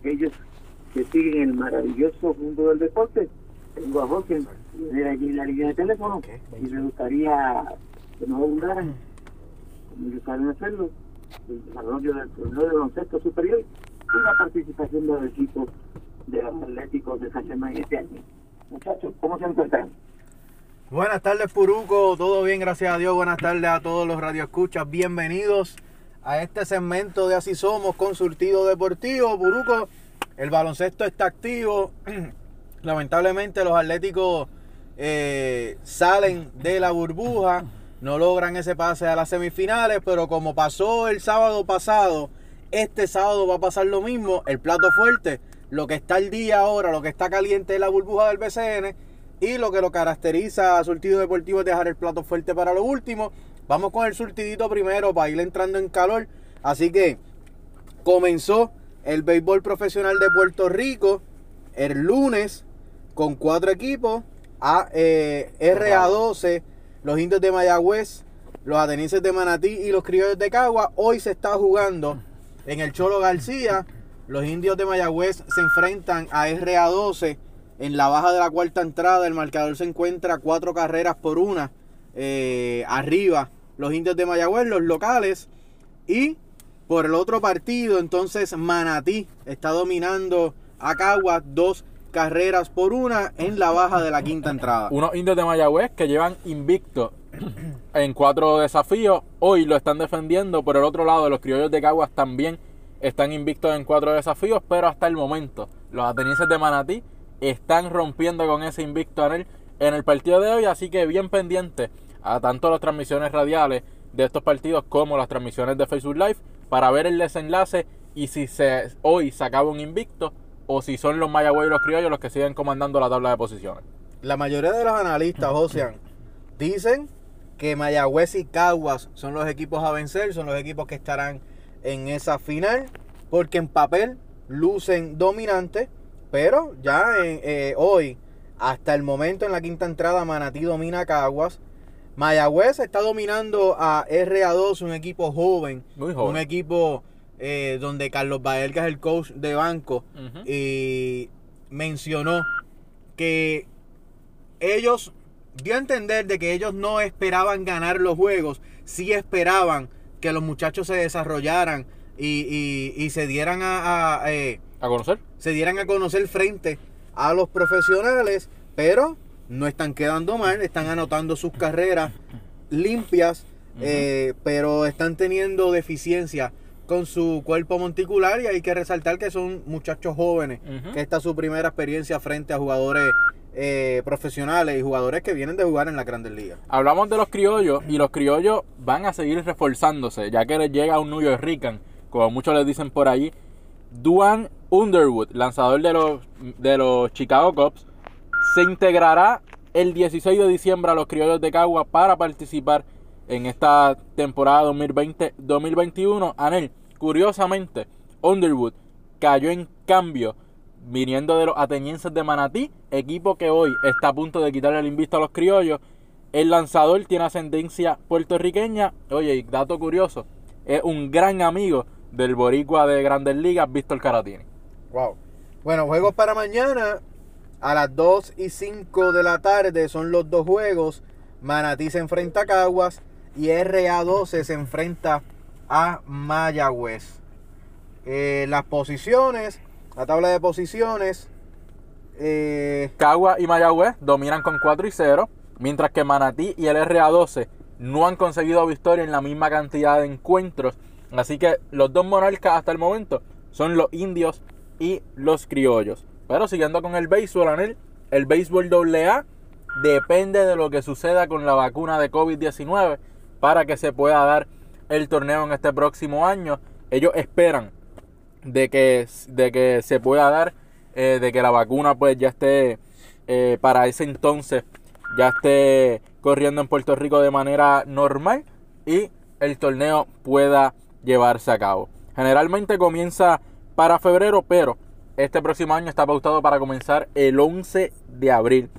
aquellos que siguen el maravilloso mundo del deporte, tengo a José de allí en la línea de teléfono y me gustaría que nos abundaran, como saben hacerlo, el desarrollo del torneo de baloncesto superior y la participación de los equipos de los atléticos de Sachamay este año. Muchachos, ¿cómo se encuentran? Buenas tardes, Puruco. Todo bien, gracias a Dios. Buenas tardes a todos los radioescuchas. Bienvenidos a este segmento de Así Somos con Surtido Deportivo. Puruco, el baloncesto está activo. Lamentablemente los atléticos eh, salen de la burbuja, no logran ese pase a las semifinales, pero como pasó el sábado pasado, este sábado va a pasar lo mismo. El plato fuerte, lo que está al día ahora, lo que está caliente es la burbuja del BCN y lo que lo caracteriza a Surtido Deportivo es dejar el plato fuerte para lo último. Vamos con el surtidito primero para ir entrando en calor. Así que comenzó el béisbol profesional de Puerto Rico el lunes con cuatro equipos. A, eh, RA12, los indios de Mayagüez, los atenienses de Manatí y los criollos de Cagua. Hoy se está jugando en el Cholo García. Los indios de Mayagüez se enfrentan a RA12 en la baja de la cuarta entrada. El marcador se encuentra cuatro carreras por una eh, arriba. Los indios de Mayagüez, los locales. Y por el otro partido, entonces Manatí está dominando a Caguas dos carreras por una en la baja de la quinta entrada. Unos indios de Mayagüez que llevan invicto en cuatro desafíos. Hoy lo están defendiendo. Por el otro lado, los criollos de Caguas también están invictos en cuatro desafíos. Pero hasta el momento, los atenienses de Manatí están rompiendo con ese invicto en el, en el partido de hoy. Así que bien pendiente a tanto las transmisiones radiales de estos partidos como las transmisiones de Facebook Live para ver el desenlace y si hoy se acaba un invicto o si son los Mayagüey y los criollos los que siguen comandando la tabla de posiciones. La mayoría de los analistas, Ocean, dicen que Mayagüez y Caguas son los equipos a vencer, son los equipos que estarán en esa final, porque en papel lucen dominantes, pero ya eh, hoy, hasta el momento en la quinta entrada, Manatí domina a Caguas. Mayagüez está dominando a RA2, un equipo joven, Muy joven. un equipo eh, donde Carlos Baelga es el coach de banco y mencionó que ellos dio a entender de que ellos no esperaban ganar los juegos, sí esperaban que los muchachos se desarrollaran y, y- y se dieran a, a, eh, ¿A conocer? se dieran a conocer frente a los profesionales, pero no están quedando mal, están anotando sus carreras limpias, eh, pero están teniendo deficiencia con su cuerpo monticular y hay que resaltar que son muchachos jóvenes, que esta es su primera experiencia frente a jugadores eh, profesionales y jugadores que vienen de jugar en la Grandes Ligas. Hablamos de los criollos y los criollos van a seguir reforzándose, ya que les llega un New York Rican, como muchos les dicen por ahí. Duan Underwood, lanzador de los, de los Chicago Cubs, se integrará el 16 de diciembre a los criollos de Cagua para participar en esta temporada 2020-2021. Anel, curiosamente, Underwood cayó en cambio viniendo de los atenienses de Manatí, equipo que hoy está a punto de quitarle el invicto a los criollos. El lanzador tiene ascendencia puertorriqueña. Oye, dato curioso, es un gran amigo del boricua de Grandes Ligas, Víctor Caratini. Wow. Bueno, juegos para mañana. A las 2 y 5 de la tarde son los dos juegos. Manatí se enfrenta a Caguas y RA12 se enfrenta a Mayagüez. Eh, las posiciones, la tabla de posiciones. eh, Cagua y Mayagüez dominan con 4 y 0, mientras que Manatí y el RA12 no han conseguido victoria en la misma cantidad de encuentros. Así que los dos monarcas hasta el momento son los indios y los criollos. Pero siguiendo con el béisbol, Anel, el béisbol AA depende de lo que suceda con la vacuna de COVID-19 para que se pueda dar el torneo en este próximo año. Ellos esperan de que, de que se pueda dar, eh, de que la vacuna pues ya esté eh, para ese entonces, ya esté corriendo en Puerto Rico de manera normal y el torneo pueda llevarse a cabo. Generalmente comienza para febrero, pero este próximo año está pautado para comenzar el 11 de abril.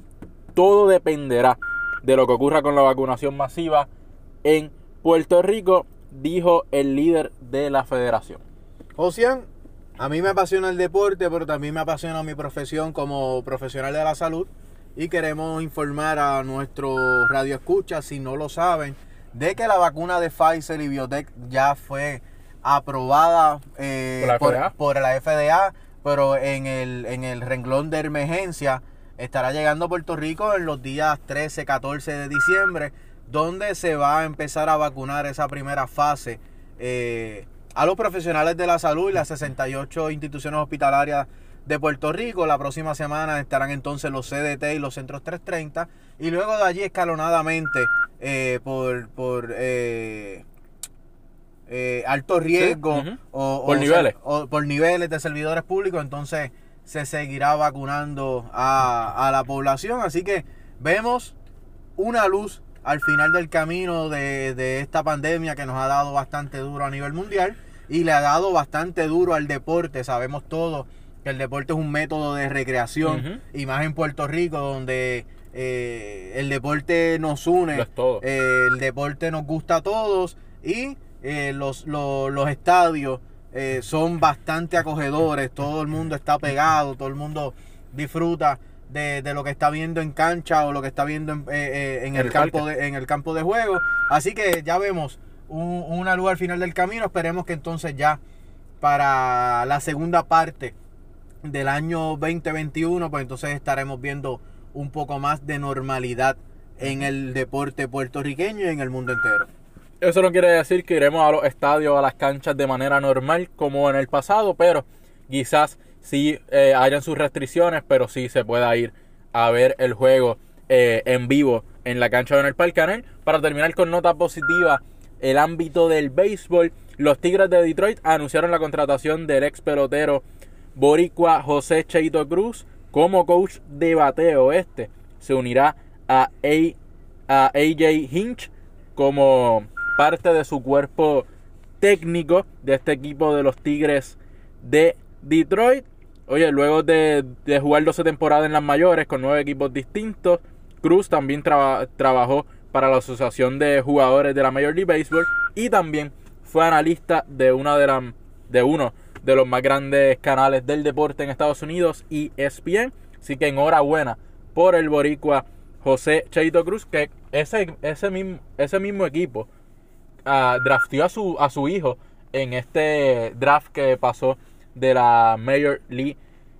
Todo dependerá de lo que ocurra con la vacunación masiva en Puerto Rico, dijo el líder de la federación. Ocean, A mí me apasiona el deporte, pero también me apasiona mi profesión como profesional de la salud. Y queremos informar a nuestros radioescuchas, si no lo saben, de que la vacuna de Pfizer y Biotech ya fue aprobada eh, ¿Por la FDA? por la FDA, pero en el, en el renglón de emergencia estará llegando a Puerto Rico en los días 13, 14 de diciembre, donde se va a empezar a vacunar esa primera fase eh, a los profesionales de la salud y las 68 instituciones hospitalarias de Puerto Rico. La próxima semana estarán entonces los CDT y los centros 330 y luego de allí escalonadamente eh, por, por eh, eh, alto riesgo o, o Por niveles. o por niveles de servidores públicos, entonces se seguirá vacunando a, a la población. Así que vemos una luz al final del camino de, de esta pandemia que nos ha dado bastante duro a nivel mundial y le ha dado bastante duro al deporte. Sabemos todos que el deporte es un método de recreación y más en Puerto Rico donde eh, el deporte nos une, eh, el deporte nos gusta a todos y eh, los, los, los estadios eh, son bastante acogedores, todo el mundo está pegado, todo el mundo disfruta de, de lo que está viendo en cancha o lo que está viendo en, eh, en el, El campo de, en el campo de juego. Así que ya vemos un- una luz al final del camino. Esperemos que entonces ya para la segunda parte del año 2021, pues entonces estaremos viendo un poco más de normalidad en el deporte puertorriqueño y en el mundo entero. Eso no quiere decir que iremos a los estadios, a las canchas de manera normal como en el pasado, pero quizás sí eh, hayan sus restricciones, pero sí se pueda ir a ver el juego eh, en vivo en la cancha o en el Parque Canal. Para terminar con nota positiva, el ámbito del béisbol, los Tigres de Detroit anunciaron la contratación del ex pelotero boricua José Cheito Cruz como coach de bateo. Este se unirá a, a, a AJ Hinch como parte de su cuerpo técnico de este equipo de los Tigres de Detroit. Oye, luego de, de jugar 12 temporadas en las mayores con nueve equipos distintos, Cruz también traba- trabajó para la Asociación de Jugadores de la Major League Baseball y también fue analista de, una de, la- de uno de los más grandes canales del deporte en Estados Unidos, E ESPN. Así que enhorabuena por el boricua José Cheito Cruz, que ese, ese, mismo, ese mismo equipo ah, drafteó a su, a su hijo en este draft que pasó de la Major League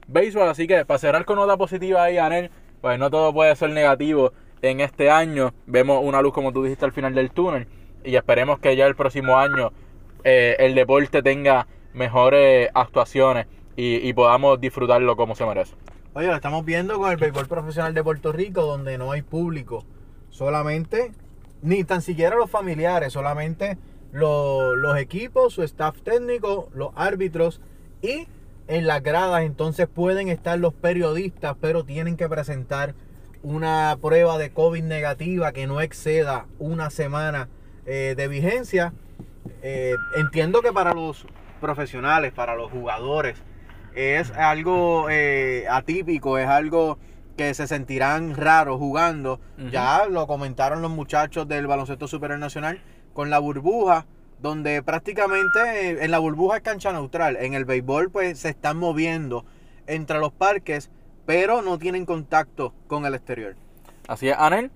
Baseball. Así que para cerrar con nota positiva ahí, Anel, pues no todo puede ser negativo en este año. Vemos una luz, como tú dijiste, al final del túnel. Y esperemos que ya el próximo año eh, el deporte tenga mejores actuaciones y, y podamos disfrutarlo como se merece. Oye, lo estamos viendo con el béisbol profesional de Puerto Rico, donde no hay público. Solamente, ni tan siquiera los familiares, solamente lo- los equipos, su staff técnico, los árbitros y en las gradas entonces pueden estar los periodistas, pero tienen que presentar una prueba de COVID negativa que no exceda una semana eh, de vigencia. Eh, entiendo que para los profesionales, para los jugadores, es algo eh, atípico, es algo que se sentirán raros jugando. Ya lo comentaron los muchachos del baloncesto superior nacional con la burbuja, donde prácticamente eh, en la burbuja es cancha neutral. En el béisbol pues se están moviendo entre los parques, pero no tienen contacto con el exterior. Así es, Anel.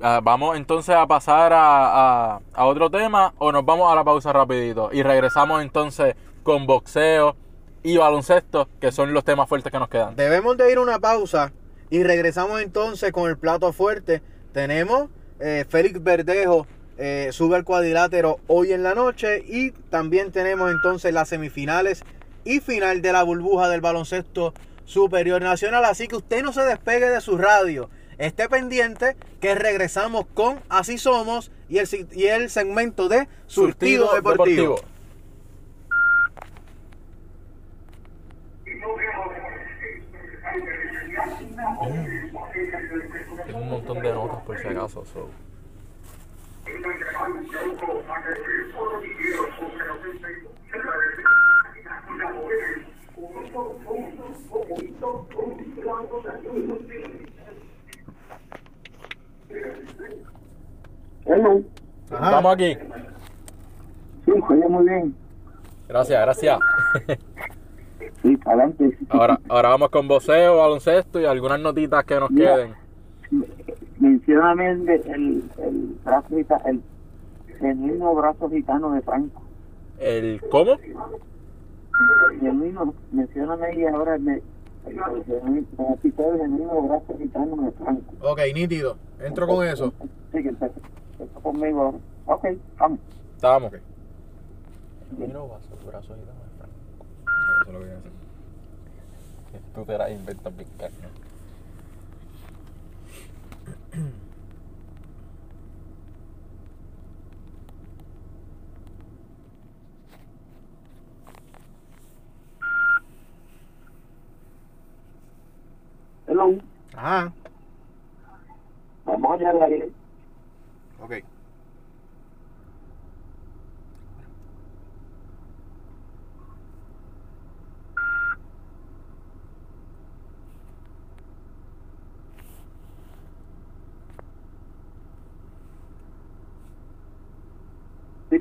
Ah, vamos entonces a pasar a, a- a otro tema o nos vamos a la pausa rapidito y regresamos entonces con boxeo y baloncesto, que son los temas fuertes que nos quedan. Debemos de ir a una pausa y regresamos entonces con el plato fuerte. Tenemos eh, Félix Verdejo eh, sube al cuadrilátero hoy en la noche y también tenemos entonces las semifinales y final de la burbuja del baloncesto superior nacional. Así que usted no se despegue de su radio. Esté pendiente que regresamos con Así Somos y el, y el segmento de Surtido, Deportivo. Tengo un montón de notas por si acaso. so. Hello. Ajá. Estamos aquí. Sí, se oye muy bien. Gracias, gracias. Sí, adelante. Ahora, ahora vamos con voceo, baloncesto y algunas notitas que nos Mira. queden. Mencióname el, el, el brazo gitano, el genuino brazo gitano de Franco. ¿El cómo? Genuino, mencióname ahí ahora el, el, el genuino, genuino brazo gitano de Franco. Ok, nítido. Entro con eso. Sí, que conmigo ahora. Ok, vamos. Estábamos. Ok. Eso es lo que voy a hacer. Tú te las inventas bien carne. Hello, Ajá. vamos allá al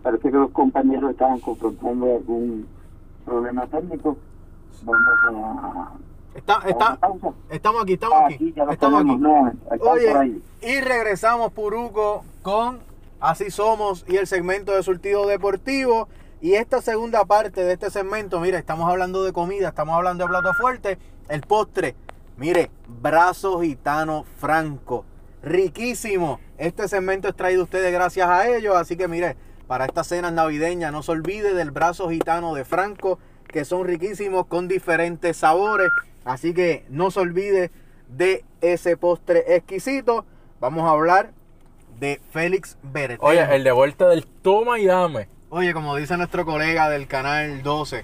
parece que los compañeros estaban confrontando algún problema técnico. Vamos a... Está, está, estamos aquí, estamos Ah, aquí. Estamos aquí. no, está Oye, y regresamos, Puruco, con Así Somos y el segmento de surtido deportivo. Y esta segunda parte de este segmento, mire, estamos hablando de comida, estamos hablando de plato fuerte. El postre, mire, brazo gitano franco. Riquísimo. Este segmento es traído a ustedes gracias a ellos. Así que mire, para estas cenas navideñas, no se olvide del brazo gitano de Franco, que son riquísimos con diferentes sabores. Así que no se olvide de ese postre exquisito. Vamos a hablar de Félix Bertejo. Oye, el de vuelta del toma y dame. Oye, como dice nuestro colega del canal 12,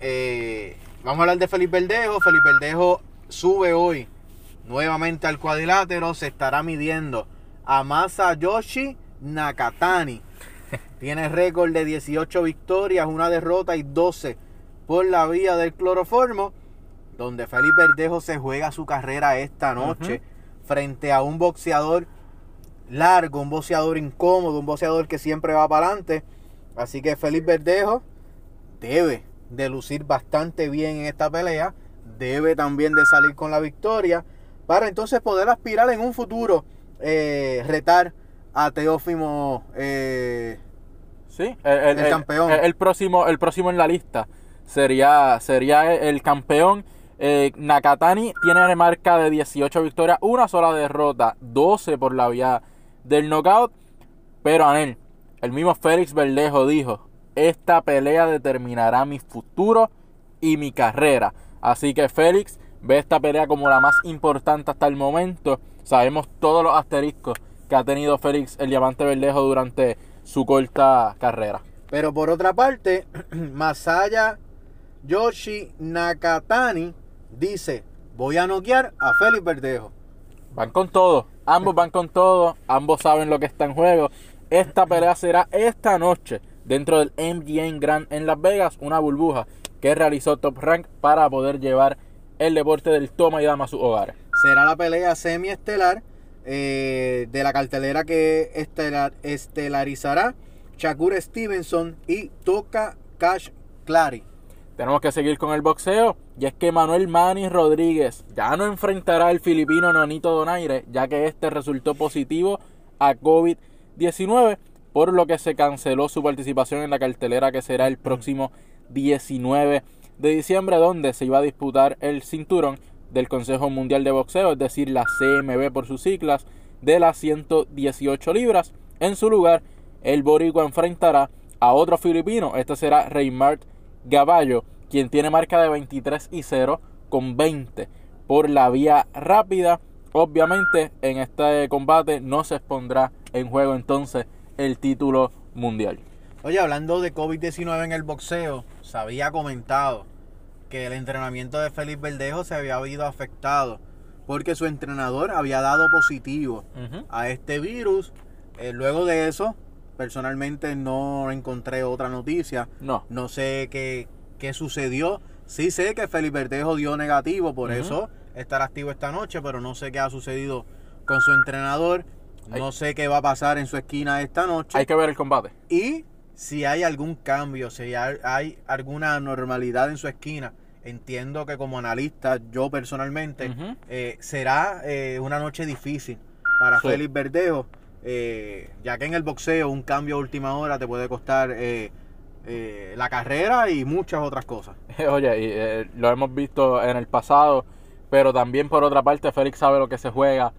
eh, vamos a hablar de Felipe Verdejo. Felipe Verdejo sube hoy nuevamente al cuadrilátero. Se estará midiendo a Masayoshi Nakatani. Tiene récord de 18 victorias, una derrota y 12 por la vía del cloroformo. Donde Felipe Verdejo se juega su carrera esta noche frente a un boxeador largo, un boxeador incómodo, un boxeador que siempre va para adelante. Así que Felipe Verdejo debe de lucir bastante bien en esta pelea. Debe también de salir con la victoria. Para entonces poder aspirar en un futuro eh, retar a Teófimo. eh, Sí, el, El campeón. El, el próximo, el próximo en la lista sería, sería el campeón. Eh, Nakatani tiene marca de 18 victorias, una sola derrota, 12 por la vía del knockout. Pero Anel, el mismo Félix Verdejo dijo: Esta pelea determinará mi futuro y mi carrera. Así que Félix ve esta pelea como la más importante hasta el momento. Sabemos todos los asteriscos que ha tenido Félix el Diamante Verdejo durante su corta carrera. pero por otra parte, Masaya Yoshi Nakatani dice: Voy a noquear a Félix Verdejo. Van con todo, ambos van con todo, ambos saben lo que está en juego. Esta pelea será esta noche dentro del MGM Grand en Las Vegas, una burbuja que realizó Top Rank para poder llevar el deporte del toma y dama a sus hogares. será la pelea semiestelar eh, de la cartelera que estelar- estelarizará Shakur Stevenson y Toca Cash Clary. Tenemos que seguir con el boxeo y es que Manuel Manny Rodríguez ya no enfrentará al filipino Nonito Donaire ya que este resultó positivo a COVID-19 por lo que se canceló su participación en la cartelera que será el próximo 19 de diciembre donde se iba a disputar el cinturón del Consejo Mundial de Boxeo, es decir, la CMB por sus siglas, de las 118 libras. En su lugar, el boricua enfrentará a otro filipino, este será Reymart Gaballo, quien tiene marca de 23 y 0 con 20 por la vía rápida. Obviamente en este combate no se expondrá en juego entonces el título mundial. Oye, hablando de COVID-19 en el boxeo, se había comentado que el entrenamiento de Félix Verdejo se había habido afectado porque su entrenador había dado positivo a este virus. Eh, luego de eso, personalmente no encontré otra noticia. No. No sé qué, qué sucedió. Sí sé que Felipe Verdejo dio negativo, por eso estará activo esta noche, pero no sé qué ha sucedido con su entrenador. No sé qué va a pasar en su esquina esta noche. Hay que ver el combate. Y si hay algún cambio, si hay, hay alguna normalidad en su esquina entiendo que como analista, yo personalmente, eh, será eh, una noche difícil para Sí. Félix Verdejo, eh, ya que en el boxeo un cambio a última hora te puede costar la carrera y muchas otras cosas. Oye, y, eh, lo hemos visto en el pasado, pero también por otra parte Félix sabe lo que se juega.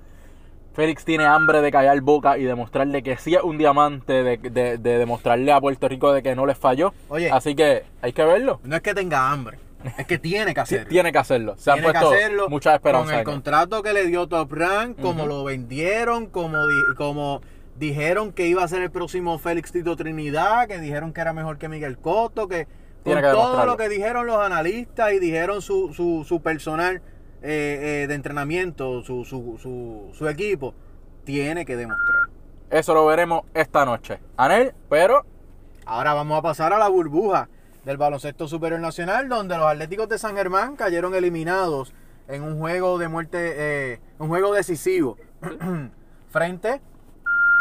Félix tiene hambre de callar boca y demostrarle que sí es un diamante, de, de- de demostrarle a Puerto Rico de que no les falló. Oye. Así que hay que verlo. No es que tenga hambre, es que tiene que hacerlo. tiene que hacerlo. Se han puesto hacerlo muchas esperanzas. Con el contrato que le dio Top Rank, como lo vendieron, como, di- como dijeron que iba a ser el próximo Félix Tito Trinidad, que dijeron que era mejor que Miguel Cotto, que Tiene con que todo lo que dijeron los analistas y dijeron su, su, su personal eh, eh, de entrenamiento, su, su, su, su equipo, tiene que demostrar. Eso lo veremos esta noche. Anel, pero Ahora vamos a pasar a la burbuja del baloncesto superior nacional, donde los Atléticos de San Germán cayeron eliminados en un juego de muerte, eh, un juego decisivo, frente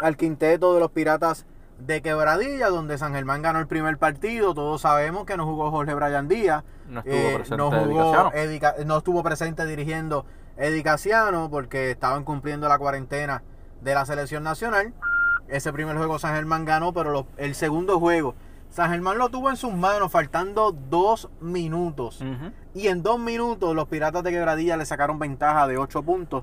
al quinteto de los Piratas de Quebradilla, donde San Germán ganó el primer partido. Todos sabemos que no jugó Jorge Bryan Díaz, no estuvo eh, presente no, jugó estuvo presente dirigiendo Eddie Casiano porque estaban cumpliendo la cuarentena de la selección nacional. Ese primer juego San Germán ganó, pero lo- el segundo juego San Germán lo tuvo en sus manos faltando dos minutos. Y en dos minutos los Piratas de Quebradilla le sacaron ventaja de 8 puntos.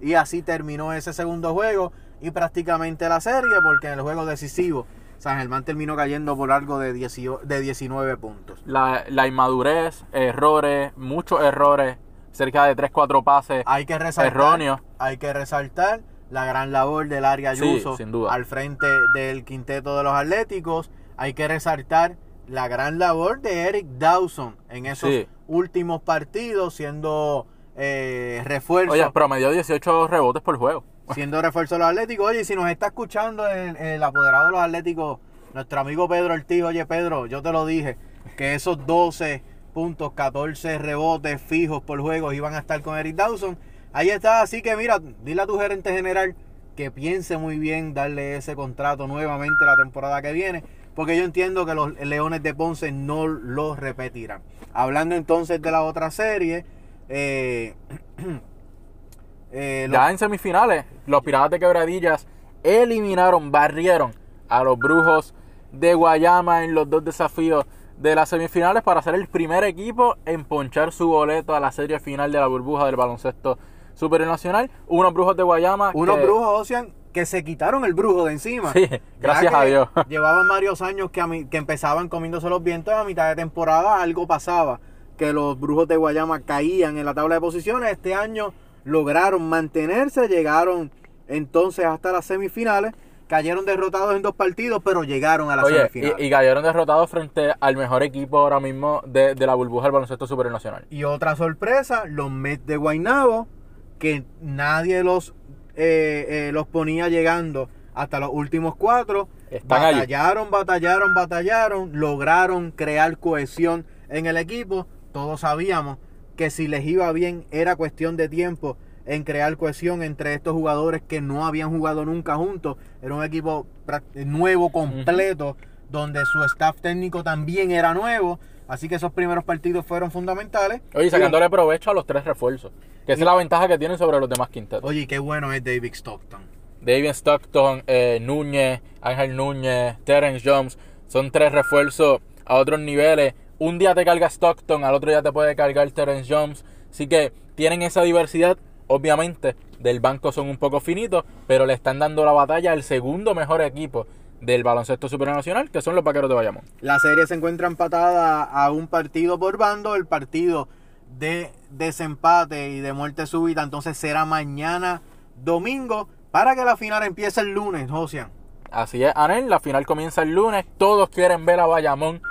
Y así terminó ese segundo juego y prácticamente la serie porque en el juego decisivo San Germán terminó cayendo por algo de, 18 de 19 puntos. La, la inmadurez, errores, muchos errores, cerca de 3-4 pases. Hay que resaltar, Erróneo. hay que resaltar la gran labor del área Sí, Ayuso sin duda. al frente del quinteto de los Atléticos. Hay que resaltar la gran labor de Eric Dawson en esos Sí. últimos partidos, siendo eh, refuerzo, Oye, promedió 18 rebotes por juego. Siendo refuerzo de los Atléticos. Oye, si nos está escuchando el, el apoderado de los Atléticos, nuestro amigo Pedro Ortiz, oye Pedro, yo te lo dije, que esos 12 puntos, 14 rebotes fijos por juego iban a estar con Eric Dawson. Ahí está, así que mira, dile a tu gerente general que piense muy bien darle ese contrato nuevamente la temporada que viene, porque yo entiendo que los Leones de Ponce no lo repetirán. Hablando entonces de la otra serie, eh, eh, los- Ya en semifinales, los Piratas de Quebradillas eliminaron, barrieron a los Brujos de Guayama en los dos desafíos de las semifinales para ser el primer equipo en ponchar su boleto a la serie final de la burbuja del baloncesto superior nacional. Unos Brujos de Guayama. unos que- brujos, Ocean, que se quitaron el brujo de encima. Sí, gracias a Dios. Llevaban varios años que, a mi- que empezaban comiéndose los vientos a mitad de temporada, algo pasaba, que los brujos de Guayama caían en la tabla de posiciones. Este año lograron mantenerse, llegaron entonces hasta las semifinales, cayeron derrotados en dos partidos, pero llegaron a las Oye, semifinales. y, y cayeron derrotados frente al mejor equipo ahora mismo de, de la burbuja del baloncesto superior nacional. Y otra sorpresa, los Mets de Guaynabo, que nadie los, eh, eh, los ponía llegando hasta los últimos cuatro. Están allí. batallaron, batallaron, batallaron, lograron crear cohesión en el equipo. Todos sabíamos que si les iba bien era cuestión de tiempo en crear cohesión entre estos jugadores que no habían jugado nunca juntos. Era un equipo nuevo, completo, donde su staff técnico también era nuevo. Así que esos primeros partidos fueron fundamentales. Oye, sacándole provecho a los tres refuerzos. Que esa es la ventaja que tienen sobre los demás quintetos. Oye, qué bueno es David Stockton. David Stockton, eh, Núñez, Ángel Núñez, Terence Jones, son tres refuerzos a otros niveles. Un día te carga Stockton, al otro día te puede cargar Terence Jones. Así que tienen esa diversidad. Obviamente, del banco son un poco finitos, pero le están dando la batalla al segundo mejor equipo del baloncesto superior nacional, que son los vaqueros de Bayamón. La serie se encuentra empatada a un partido por bando. El partido de desempate y de muerte súbita entonces será mañana domingo para que la final empiece el lunes, Josian. Así es, Anel, la final comienza el lunes. Todos quieren ver a Bayamón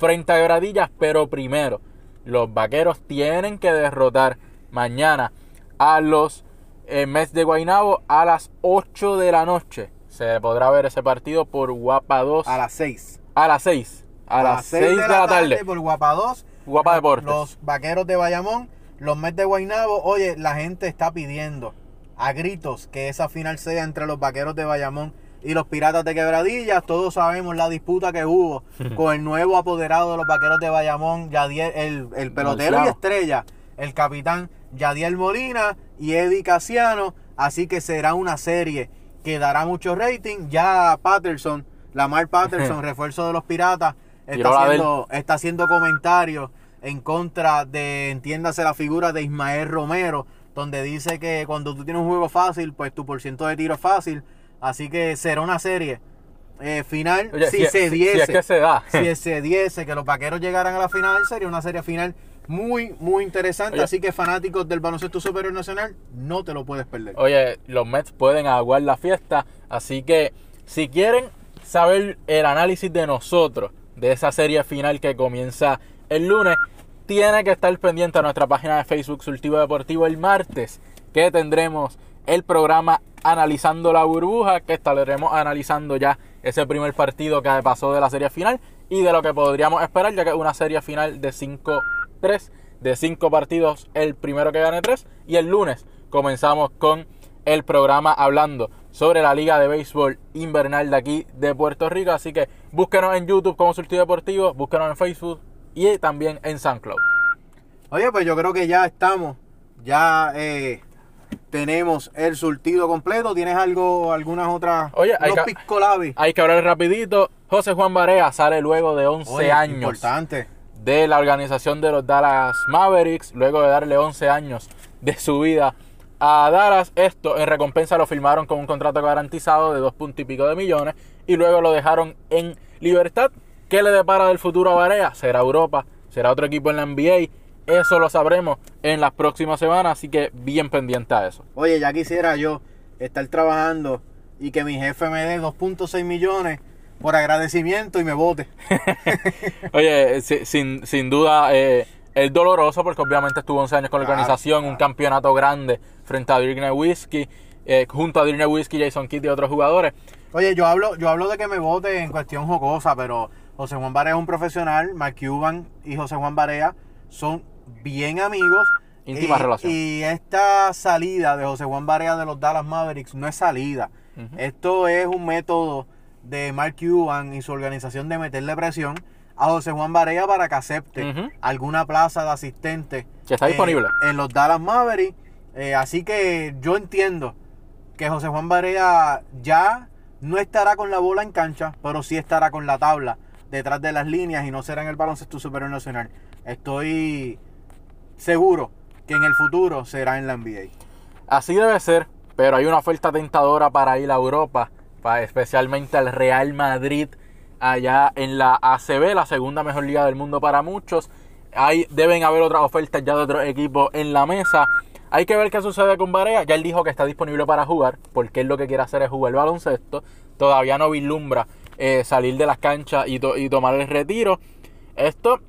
frente a Gradillas, pero primero, los vaqueros tienen que derrotar mañana a los eh, Mets de Guaynabo a las 8 de la noche. Se podrá ver ese partido por Guapa 2 A las 6. a las 6. A, las 6 de, la tarde. Por Guapa 2. Guapa Deportes. Los vaqueros de Bayamón, los Mets de Guaynabo. Oye, la gente está pidiendo a gritos que esa final sea entre los vaqueros de Bayamón y los Piratas de Quebradillas. Todos sabemos la disputa que hubo con el nuevo apoderado de los Vaqueros de Bayamón, Yadiel, el, el pelotero y estrella, el capitán Yadiel Molina y Eddie Casiano. Así que será una serie que dará mucho rating. Ya Patterson, Lamar Patterson, refuerzo de los Piratas, está haciendo, está haciendo comentarios en contra de, entiéndase, la figura de Ismael Romero, donde dice que cuando tú tienes un juego fácil, pues tu porciento de tiro es fácil. Así que será una serie eh, final Oye, si, se diese. si es que se da. si se diese que los vaqueros llegaran a la final, sería una serie final muy, muy interesante. Oye. Así que fanáticos del baloncesto superior nacional, no te lo puedes perder. Oye, los Mets pueden aguar la fiesta, así que si quieren saber el análisis de nosotros de esa serie final que comienza el lunes, tiene que estar pendiente a nuestra página de Facebook Surtivo Deportivo el martes, que tendremos el programa Analizando la Burbuja, que estaremos analizando ya ese primer partido que pasó de la serie final y de lo que podríamos esperar, ya que es una serie final de 5-3, de 5 partidos, el primero que gane 3, y el lunes comenzamos con el programa hablando sobre la Liga de Béisbol Invernal de aquí de Puerto Rico. Así que búsquenos en YouTube como Surtido Deportivo, búsquenos en Facebook y también en SoundCloud. Oye, pues yo creo que ya estamos, ya eh, tenemos el surtido completo. ¿Tienes algo, algunas otras, Oye, hay que- piscolabis? Hay que hablar rapidito. José Juan Barea sale luego de 11 Oye, años Importante. de la organización de los Dallas Mavericks, luego de darle 11 años de su vida a Dallas. Esto en recompensa lo firmaron con un contrato garantizado de dos puntos y pico de millones y luego lo dejaron en libertad. ¿Qué le depara del futuro a Barea? ¿Será Europa? ¿Será otro equipo en la NBA? Eso lo sabremos en las próximas semanas, así que bien pendiente a eso. Oye, ya quisiera yo estar trabajando y que mi jefe me dé 2.6 millones por agradecimiento y me vote. Oye, si- sin, sin duda eh, es doloroso porque obviamente estuvo 11 años con la Claro, organización, un campeonato grande frente a Dirk Nowitzki, eh, junto a Dirk Nowitzki, Jason Kidd y otros jugadores. Oye, yo hablo, yo hablo de que me vote en cuestión jocosa, pero José Juan Barea es un profesional, Mark Cuban y José Juan Barea son bien amigos. Íntima y, relación. Y esta salida de José Juan Barea de los Dallas Mavericks no es salida. Esto es un método de Mark Cuban y su organización de meterle presión a José Juan Barea para que acepte alguna plaza de asistente Que está eh, disponible. en los Dallas Mavericks. Eh, así que yo entiendo que José Juan Barea ya no estará con la bola en cancha, pero sí estará con la tabla detrás de las líneas y no será en el baloncesto superior nacional. Estoy seguro que en el futuro será en la NBA. Así debe ser, pero hay una oferta tentadora para ir a Europa, pa- especialmente al Real Madrid, allá en la ACB, la segunda mejor liga del mundo para muchos. Hay, deben haber otras ofertas ya de otros equipos en la mesa. Hay que ver qué sucede con Barea. Ya él dijo que está disponible para jugar, porque él lo que quiere hacer es jugar baloncesto. Todavía no vislumbra eh, salir de las canchas y tomar el retiro. Esto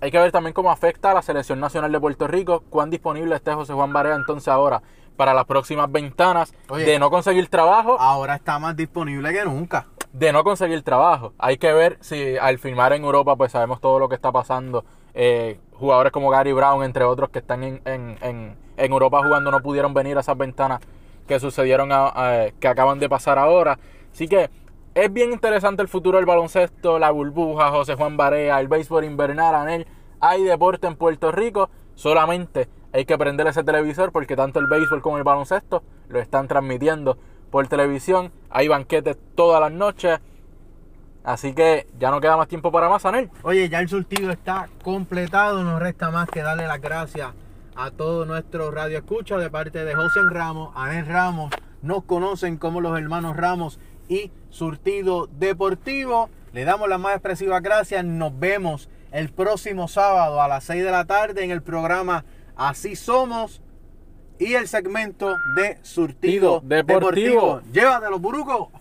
hay que ver también cómo afecta a la selección nacional de Puerto Rico, cuán disponible esté José Juan Barea entonces ahora para las próximas ventanas Oye. de no conseguir trabajo, Ahora está más disponible que nunca. de no conseguir trabajo. Hay que ver si al firmar en Europa, pues sabemos todo lo que está pasando. Eh, jugadores como Gary Brown, entre otros, que están en, en, en, en Europa jugando, no pudieron venir a esas ventanas que sucedieron, a- a- que acaban de pasar ahora. Así que es bien interesante el futuro del baloncesto, la burbuja, José Juan Barea, el béisbol invernal, Anel. Hay deporte en Puerto Rico, solamente hay que prender ese televisor porque tanto el béisbol como el baloncesto lo están transmitiendo por televisión. Hay banquetes todas las noches. Así que ya no queda más tiempo para más, Anel. Oye, ya el surtido está completado. Nos resta más que darle las gracias a todos nuestros radioescuchas de parte de José Ramos, Anel Ramos. Nos conocen como los hermanos Ramos y Surtido Deportivo. Le damos las más expresivas gracias. Nos vemos el próximo sábado a las 6 de la tarde en el programa Así Somos y el segmento de Surtido Deportivo. Deportivo. Llévatelo, Buruco.